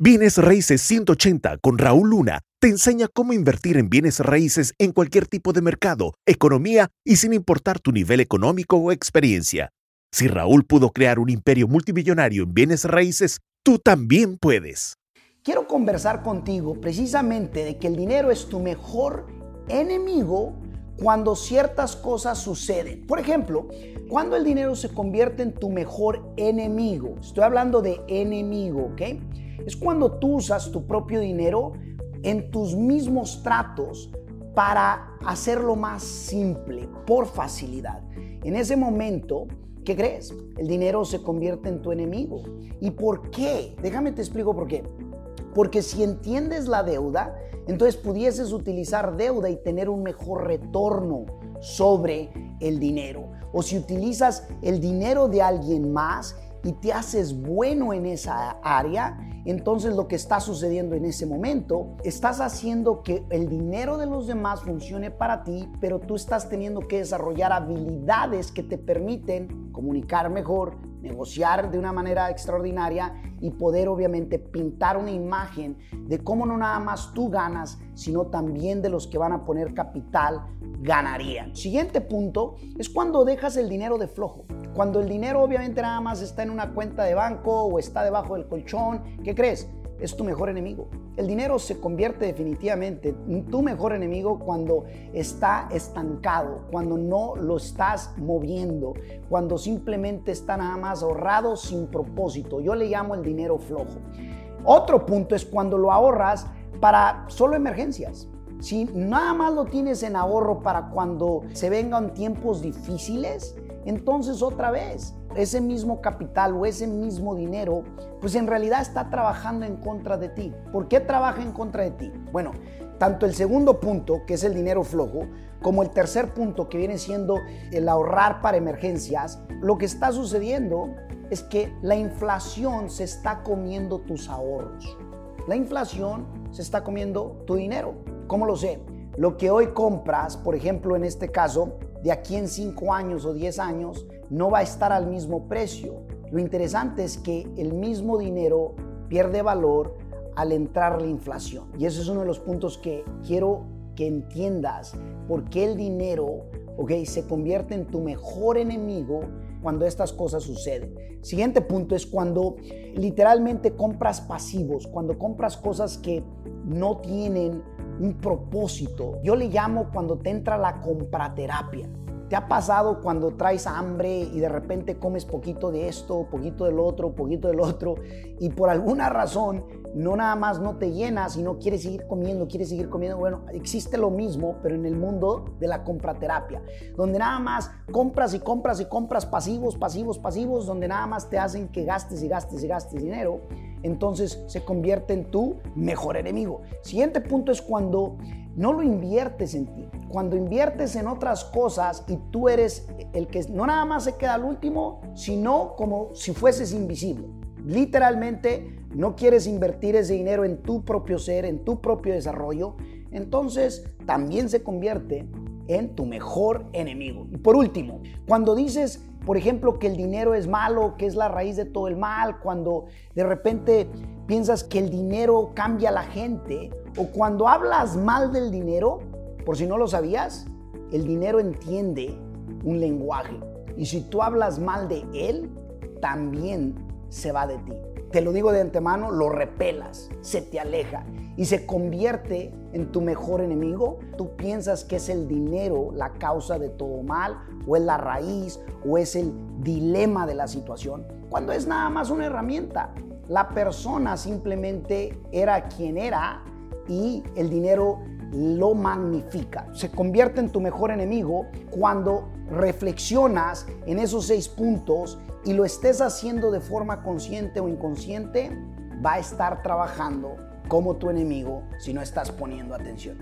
Bienes Raíces 180 con Raúl Luna te enseña cómo invertir en bienes raíces en cualquier tipo de mercado, economía y sin importar tu nivel económico o experiencia. Si Raúl pudo crear un imperio multimillonario en bienes raíces, tú también puedes. Quiero conversar contigo precisamente de que el dinero es tu mejor enemigo cuando ciertas cosas suceden. Por ejemplo, cuando el dinero se convierte en tu mejor enemigo. Estoy hablando de enemigo, ¿ok? es cuando tú usas tu propio dinero en tus mismos tratos para hacerlo más simple, por facilidad. En ese momento, ¿qué crees? El dinero se convierte en tu enemigo. ¿Y por qué? Déjame te explico por qué. Porque si entiendes la deuda, entonces pudieses utilizar deuda y tener un mejor retorno sobre el dinero. O si utilizas el dinero de alguien más y te haces bueno en esa área, entonces lo que está sucediendo en ese momento, estás haciendo que el dinero de los demás funcione para ti, pero tú estás teniendo que desarrollar habilidades que te permiten comunicar mejor, negociar de una manera extraordinaria y poder obviamente pintar una imagen de cómo no nada más tú ganas, sino también de los que van a poner capital ganarían. Siguiente punto es cuando dejas el dinero de flojo. Cuando el dinero obviamente nada más está en una cuenta de banco o está debajo del colchón, ¿qué crees? Es tu mejor enemigo. El dinero se convierte definitivamente en tu mejor enemigo cuando está estancado, cuando no lo estás moviendo, cuando simplemente está nada más ahorrado sin propósito. Yo le llamo el dinero flojo. Otro punto es cuando lo ahorras para solo emergencias. Si nada más lo tienes en ahorro para cuando se vengan tiempos difíciles, entonces otra vez ese mismo capital o ese mismo dinero, pues en realidad está trabajando en contra de ti. ¿Por qué trabaja en contra de ti? Bueno, tanto el segundo punto, que es el dinero flojo, como el tercer punto, que viene siendo el ahorrar para emergencias, lo que está sucediendo es que la inflación se está comiendo tus ahorros. La inflación se está comiendo tu dinero. ¿Cómo lo sé? Lo que hoy compras, por ejemplo, en este caso, de aquí en 5 años o 10 años, no va a estar al mismo precio. Lo interesante es que el mismo dinero pierde valor al entrar la inflación. Y ese es uno de los puntos que quiero que entiendas, por qué el dinero okay, se convierte en tu mejor enemigo cuando estas cosas suceden. Siguiente punto es cuando literalmente compras pasivos, cuando compras cosas que no tienen un propósito. Yo le llamo cuando te entra la compraterapia. ¿Te ha pasado cuando traes hambre y de repente comes poquito de esto, poquito del otro, poquito del otro y por alguna razón no nada más no te llenas y no quieres seguir comiendo, quieres seguir comiendo? Bueno, existe lo mismo, pero en el mundo de la compraterapia, donde nada más compras y compras y compras pasivos, pasivos, pasivos, donde nada más te hacen que gastes y gastes y gastes dinero entonces se convierte en tu mejor enemigo. Siguiente punto es cuando no lo inviertes en ti, cuando inviertes en otras cosas y tú eres el que no nada más se queda al último, sino como si fueses invisible. Literalmente no quieres invertir ese dinero en tu propio ser, en tu propio desarrollo, entonces también se convierte en tu mejor enemigo. Y por último, cuando dices por ejemplo, que el dinero es malo, que es la raíz de todo el mal, cuando de repente piensas que el dinero cambia a la gente, o cuando hablas mal del dinero, por si no lo sabías, el dinero entiende un lenguaje. Y si tú hablas mal de él, también se va de ti. Te lo digo de antemano, lo repelas, se te aleja y se convierte en tu mejor enemigo, tú piensas que es el dinero la causa de todo mal, o es la raíz, o es el dilema de la situación, cuando es nada más una herramienta. La persona simplemente era quien era y el dinero lo magnifica. Se convierte en tu mejor enemigo cuando reflexionas en esos seis puntos y lo estés haciendo de forma consciente o inconsciente, va a estar trabajando como tu enemigo si no estás poniendo atención.